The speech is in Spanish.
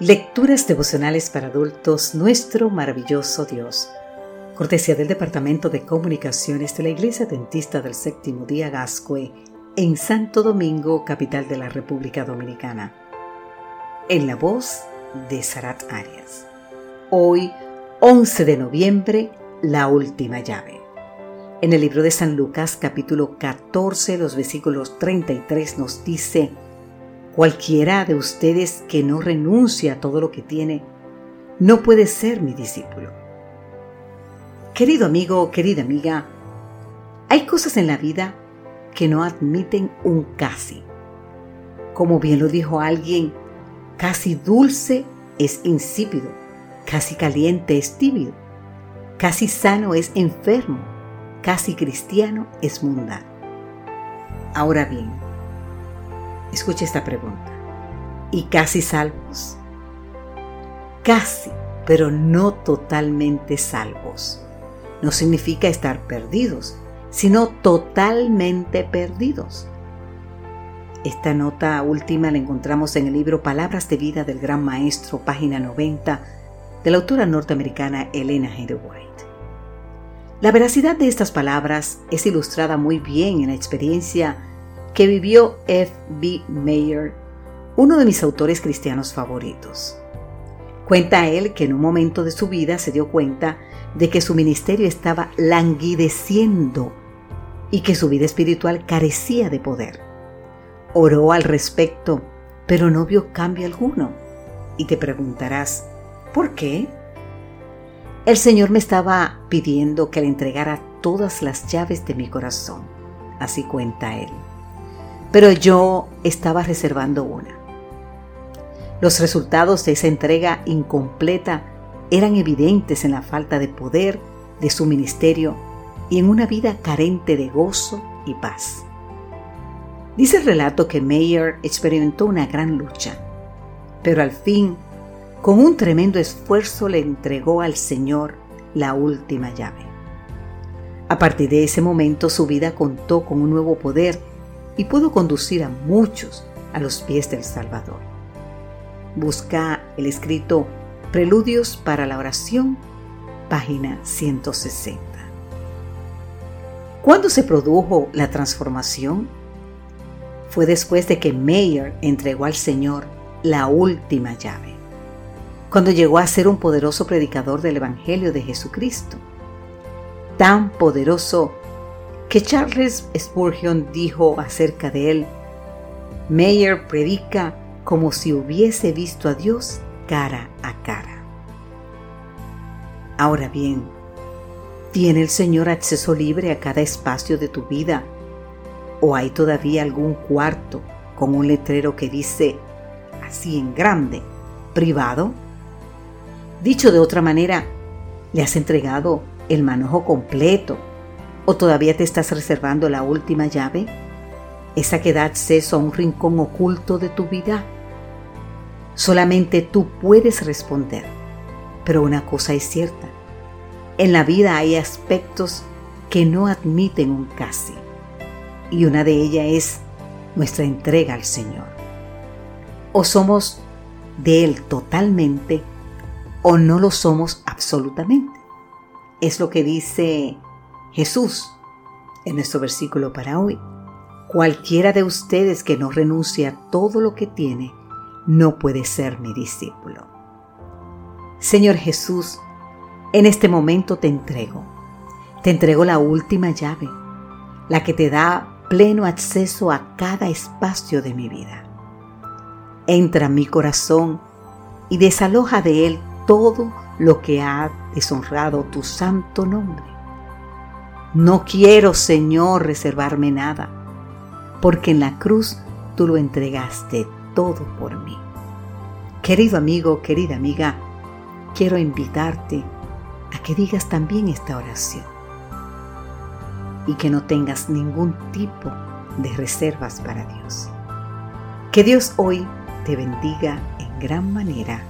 Lecturas devocionales para adultos, nuestro maravilloso Dios. Cortesía del Departamento de Comunicaciones de la Iglesia Dentista del Séptimo Día Gascue en Santo Domingo, capital de la República Dominicana. En la voz de Sarat Arias. Hoy, 11 de noviembre, la última llave. En el libro de San Lucas, capítulo 14, los versículos 33 nos dice, Cualquiera de ustedes que no renuncia a todo lo que tiene, no puede ser mi discípulo. Querido amigo, querida amiga, hay cosas en la vida que no admiten un casi. Como bien lo dijo alguien, casi dulce es insípido, casi caliente es tibio, casi sano es enfermo, casi cristiano es mundano. Ahora bien, Escuche esta pregunta. ¿Y casi salvos? Casi, pero no totalmente salvos. No significa estar perdidos, sino totalmente perdidos. Esta nota última la encontramos en el libro Palabras de Vida del Gran Maestro, página 90, de la autora norteamericana Elena G. White. La veracidad de estas palabras es ilustrada muy bien en la experiencia que vivió F. B. Mayer, uno de mis autores cristianos favoritos. Cuenta él que en un momento de su vida se dio cuenta de que su ministerio estaba languideciendo y que su vida espiritual carecía de poder. Oró al respecto, pero no vio cambio alguno. Y te preguntarás, ¿por qué? El Señor me estaba pidiendo que le entregara todas las llaves de mi corazón, así cuenta él pero yo estaba reservando una. Los resultados de esa entrega incompleta eran evidentes en la falta de poder de su ministerio y en una vida carente de gozo y paz. Dice el relato que Mayer experimentó una gran lucha, pero al fin, con un tremendo esfuerzo, le entregó al Señor la última llave. A partir de ese momento su vida contó con un nuevo poder y pudo conducir a muchos a los pies del Salvador. Busca el escrito Preludios para la oración, página 160. ¿Cuándo se produjo la transformación? Fue después de que Mayer entregó al Señor la última llave, cuando llegó a ser un poderoso predicador del Evangelio de Jesucristo, tan poderoso que Charles Spurgeon dijo acerca de él, Mayer predica como si hubiese visto a Dios cara a cara. Ahora bien, ¿tiene el Señor acceso libre a cada espacio de tu vida? ¿O hay todavía algún cuarto con un letrero que dice, así en grande, privado? Dicho de otra manera, ¿le has entregado el manojo completo ¿O todavía te estás reservando la última llave? Esa que da acceso a un rincón oculto de tu vida. Solamente tú puedes responder. Pero una cosa es cierta. En la vida hay aspectos que no admiten un casi. Y una de ellas es nuestra entrega al Señor. O somos de Él totalmente o no lo somos absolutamente. Es lo que dice Jesús, en nuestro versículo para hoy, cualquiera de ustedes que no renuncie a todo lo que tiene, no puede ser mi discípulo. Señor Jesús, en este momento te entrego, te entrego la última llave, la que te da pleno acceso a cada espacio de mi vida. Entra en mi corazón y desaloja de él todo lo que ha deshonrado tu santo nombre. No quiero, Señor, reservarme nada, porque en la cruz tú lo entregaste todo por mí. Querido amigo, querida amiga, quiero invitarte a que digas también esta oración y que no tengas ningún tipo de reservas para Dios. Que Dios hoy te bendiga en gran manera